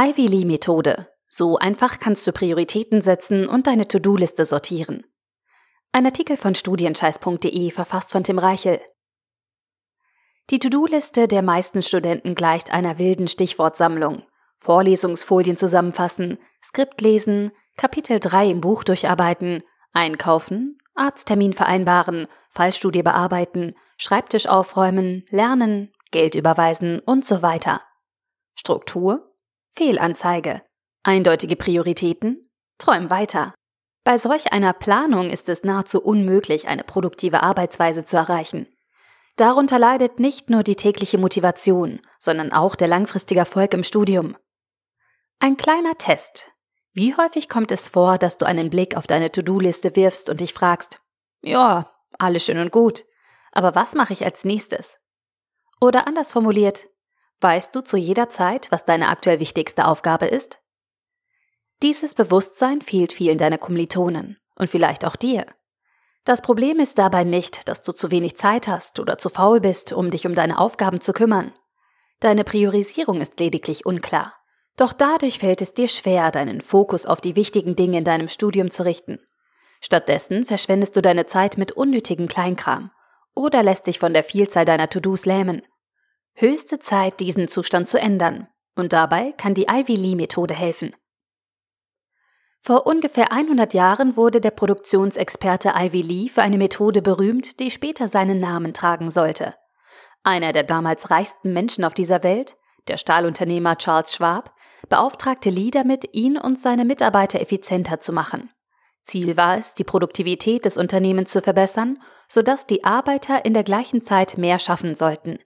Ivy Lee Methode. So einfach kannst du Prioritäten setzen und deine To-Do-Liste sortieren. Ein Artikel von studienscheiß.de verfasst von Tim Reichel. Die To-Do-Liste der meisten Studenten gleicht einer wilden Stichwortsammlung. Vorlesungsfolien zusammenfassen, Skript lesen, Kapitel 3 im Buch durcharbeiten, einkaufen, Arzttermin vereinbaren, Fallstudie bearbeiten, Schreibtisch aufräumen, lernen, Geld überweisen und so weiter. Struktur? Fehlanzeige. Eindeutige Prioritäten? Träum weiter. Bei solch einer Planung ist es nahezu unmöglich, eine produktive Arbeitsweise zu erreichen. Darunter leidet nicht nur die tägliche Motivation, sondern auch der langfristige Erfolg im Studium. Ein kleiner Test. Wie häufig kommt es vor, dass du einen Blick auf deine To-Do-Liste wirfst und dich fragst, ja, alles schön und gut, aber was mache ich als nächstes? Oder anders formuliert, weißt du zu jeder Zeit, was deine aktuell wichtigste Aufgabe ist? Dieses Bewusstsein fehlt vielen deiner Kommilitonen und vielleicht auch dir. Das Problem ist dabei nicht, dass du zu wenig Zeit hast oder zu faul bist, um dich um deine Aufgaben zu kümmern. Deine Priorisierung ist lediglich unklar. Doch dadurch fällt es dir schwer, deinen Fokus auf die wichtigen Dinge in deinem Studium zu richten. Stattdessen verschwendest du deine Zeit mit unnötigem Kleinkram oder lässt dich von der Vielzahl deiner To-Dos lähmen. Höchste Zeit, diesen Zustand zu ändern. Und dabei kann die Ivy Lee Methode helfen. Vor ungefähr 100 Jahren wurde der Produktionsexperte Ivy Lee für eine Methode berühmt, die später seinen Namen tragen sollte. Einer der damals reichsten Menschen auf dieser Welt, der Stahlunternehmer Charles Schwab, beauftragte Lee damit, ihn und seine Mitarbeiter effizienter zu machen. Ziel war es, die Produktivität des Unternehmens zu verbessern, sodass die Arbeiter in der gleichen Zeit mehr schaffen sollten.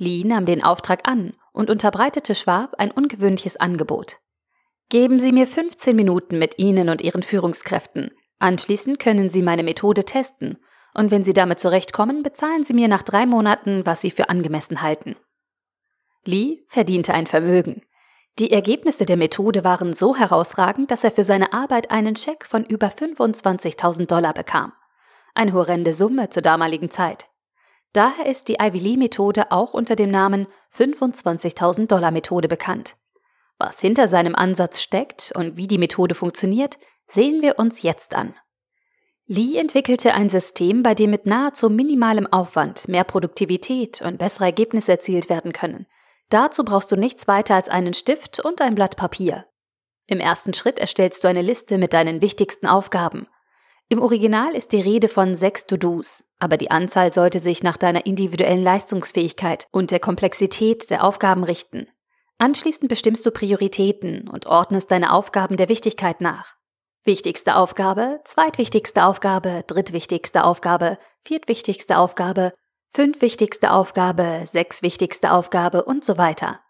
Lee nahm den Auftrag an und unterbreitete Schwab ein ungewöhnliches Angebot. Geben Sie mir 15 Minuten mit Ihnen und Ihren Führungskräften. Anschließend können Sie meine Methode testen. Und wenn Sie damit zurechtkommen, bezahlen Sie mir nach drei Monaten, was Sie für angemessen halten. Lee verdiente ein Vermögen. Die Ergebnisse der Methode waren so herausragend, dass er für seine Arbeit einen Scheck von über 25.000 Dollar bekam. Eine horrende Summe zur damaligen Zeit. Daher ist die Ivy Lee Methode auch unter dem Namen 25.000 Dollar Methode bekannt. Was hinter seinem Ansatz steckt und wie die Methode funktioniert, sehen wir uns jetzt an. Lee entwickelte ein System, bei dem mit nahezu minimalem Aufwand mehr Produktivität und bessere Ergebnisse erzielt werden können – Dazu brauchst du nichts weiter als einen Stift und ein Blatt Papier. Im ersten Schritt erstellst du eine Liste mit deinen wichtigsten Aufgaben. Im Original ist die Rede von sechs To-Dos, aber die Anzahl sollte sich nach deiner individuellen Leistungsfähigkeit und der Komplexität der Aufgaben richten. Anschließend bestimmst du Prioritäten und ordnest deine Aufgaben der Wichtigkeit nach. Wichtigste Aufgabe, zweitwichtigste Aufgabe, drittwichtigste Aufgabe, viertwichtigste Aufgabe fünf wichtigste Aufgabe, sechs wichtigste Aufgabe und so weiter.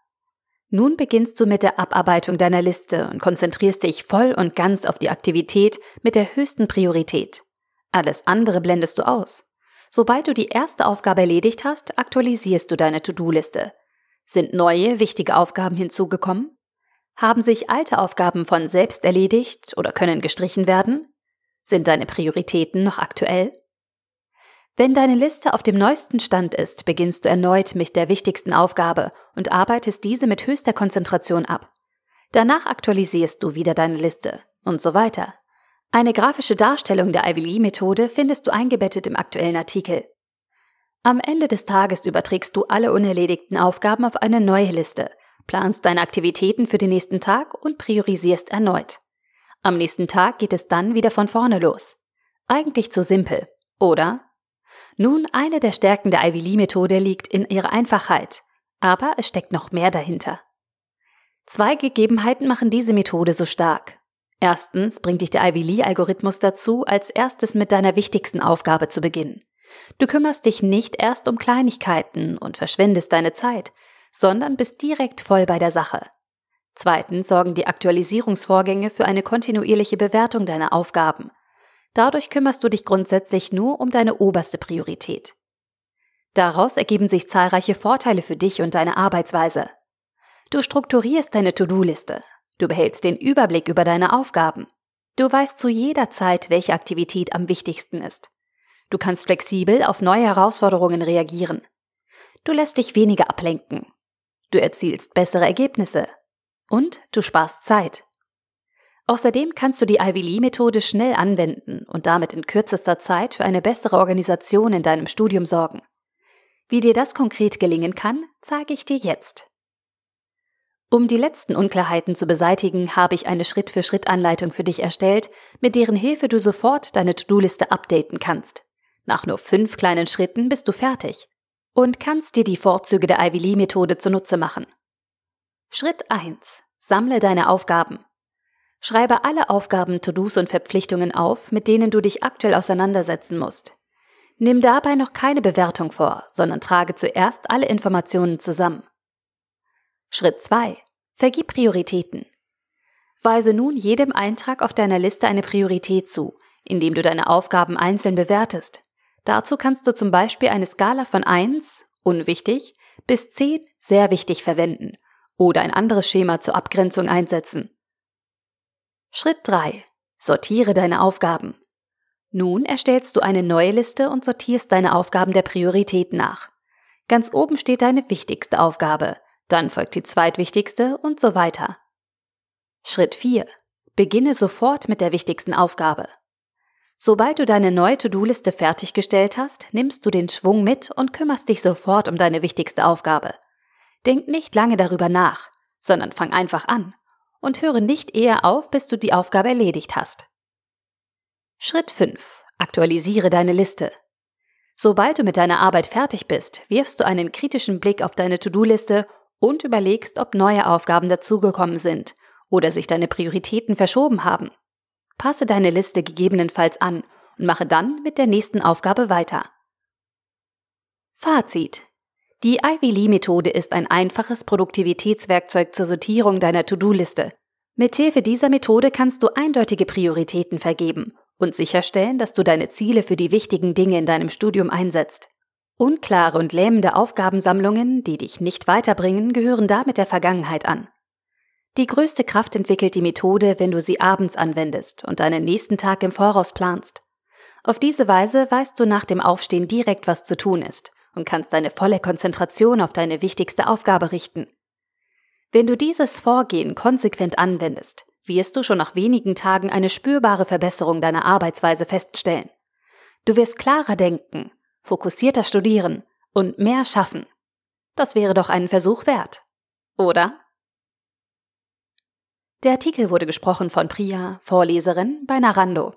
Nun beginnst du mit der Abarbeitung deiner Liste und konzentrierst dich voll und ganz auf die Aktivität mit der höchsten Priorität. Alles andere blendest du aus. Sobald du die erste Aufgabe erledigt hast, aktualisierst du deine To-Do-Liste. Sind neue, wichtige Aufgaben hinzugekommen? Haben sich alte Aufgaben von selbst erledigt oder können gestrichen werden? Sind deine Prioritäten noch aktuell? Wenn deine Liste auf dem neuesten Stand ist, beginnst du erneut mit der wichtigsten Aufgabe und arbeitest diese mit höchster Konzentration ab. Danach aktualisierst du wieder deine Liste und so weiter. Eine grafische Darstellung der Ivy Lee Methode findest du eingebettet im aktuellen Artikel. Am Ende des Tages überträgst du alle unerledigten Aufgaben auf eine neue Liste, planst deine Aktivitäten für den nächsten Tag und priorisierst erneut. Am nächsten Tag geht es dann wieder von vorne los. Eigentlich zu simpel, oder? Nun, eine der Stärken der Ivy Lee Methode liegt in ihrer Einfachheit, aber es steckt noch mehr dahinter. Zwei Gegebenheiten machen diese Methode so stark. Erstens bringt dich der Ivy Lee Algorithmus dazu, als erstes mit deiner wichtigsten Aufgabe zu beginnen. Du kümmerst dich nicht erst um Kleinigkeiten und verschwendest deine Zeit, sondern bist direkt voll bei der Sache. Zweitens sorgen die Aktualisierungsvorgänge für eine kontinuierliche Bewertung deiner Aufgaben. Dadurch kümmerst du dich grundsätzlich nur um deine oberste Priorität. Daraus ergeben sich zahlreiche Vorteile für dich und deine Arbeitsweise. Du strukturierst deine To-Do-Liste. Du behältst den Überblick über deine Aufgaben. Du weißt zu jeder Zeit, welche Aktivität am wichtigsten ist. Du kannst flexibel auf neue Herausforderungen reagieren. Du lässt dich weniger ablenken. Du erzielst bessere Ergebnisse. Und du sparst Zeit. Außerdem kannst du die Ivy Lee-Methode schnell anwenden und damit in kürzester Zeit für eine bessere Organisation in deinem Studium sorgen. Wie dir das konkret gelingen kann, zeige ich dir jetzt. Um die letzten Unklarheiten zu beseitigen, habe ich eine Schritt-für-Schritt-Anleitung für dich erstellt, mit deren Hilfe du sofort deine To-Do-Liste updaten kannst. Nach nur fünf kleinen Schritten bist du fertig und kannst dir die Vorzüge der Ivy Lee-Methode zunutze machen. Schritt 1. Sammle deine Aufgaben. Schreibe alle Aufgaben, To-Dos und Verpflichtungen auf, mit denen du dich aktuell auseinandersetzen musst. Nimm dabei noch keine Bewertung vor, sondern trage zuerst alle Informationen zusammen. Schritt 2. Vergib Prioritäten. Weise nun jedem Eintrag auf deiner Liste eine Priorität zu, indem du deine Aufgaben einzeln bewertest. Dazu kannst du zum Beispiel eine Skala von 1, unwichtig, bis 10, sehr wichtig verwenden oder ein anderes Schema zur Abgrenzung einsetzen. Schritt 3. Sortiere deine Aufgaben. Nun erstellst du eine neue Liste und sortierst deine Aufgaben der Priorität nach. Ganz oben steht deine wichtigste Aufgabe, dann folgt die zweitwichtigste und so weiter. Schritt 4. Beginne sofort mit der wichtigsten Aufgabe. Sobald du deine neue To-Do-Liste fertiggestellt hast, nimmst du den Schwung mit und kümmerst dich sofort um deine wichtigste Aufgabe. Denk nicht lange darüber nach, sondern fang einfach an und höre nicht eher auf, bis du die Aufgabe erledigt hast. Schritt 5. Aktualisiere deine Liste. Sobald du mit deiner Arbeit fertig bist, wirfst du einen kritischen Blick auf deine To-Do-Liste und überlegst, ob neue Aufgaben dazugekommen sind oder sich deine Prioritäten verschoben haben. Passe deine Liste gegebenenfalls an und mache dann mit der nächsten Aufgabe weiter. Fazit. Die Ivy Lee Methode ist ein einfaches Produktivitätswerkzeug zur Sortierung deiner To-Do-Liste. Mithilfe dieser Methode kannst du eindeutige Prioritäten vergeben und sicherstellen, dass du deine Ziele für die wichtigen Dinge in deinem Studium einsetzt. Unklare und lähmende Aufgabensammlungen, die dich nicht weiterbringen, gehören damit der Vergangenheit an. Die größte Kraft entwickelt die Methode, wenn du sie abends anwendest und deinen nächsten Tag im Voraus planst. Auf diese Weise weißt du nach dem Aufstehen direkt, was zu tun ist und kannst deine volle Konzentration auf deine wichtigste Aufgabe richten. Wenn du dieses Vorgehen konsequent anwendest, wirst du schon nach wenigen Tagen eine spürbare Verbesserung deiner Arbeitsweise feststellen. Du wirst klarer denken, fokussierter studieren und mehr schaffen. Das wäre doch einen Versuch wert, oder? Der Artikel wurde gesprochen von Priya, Vorleserin bei Narando.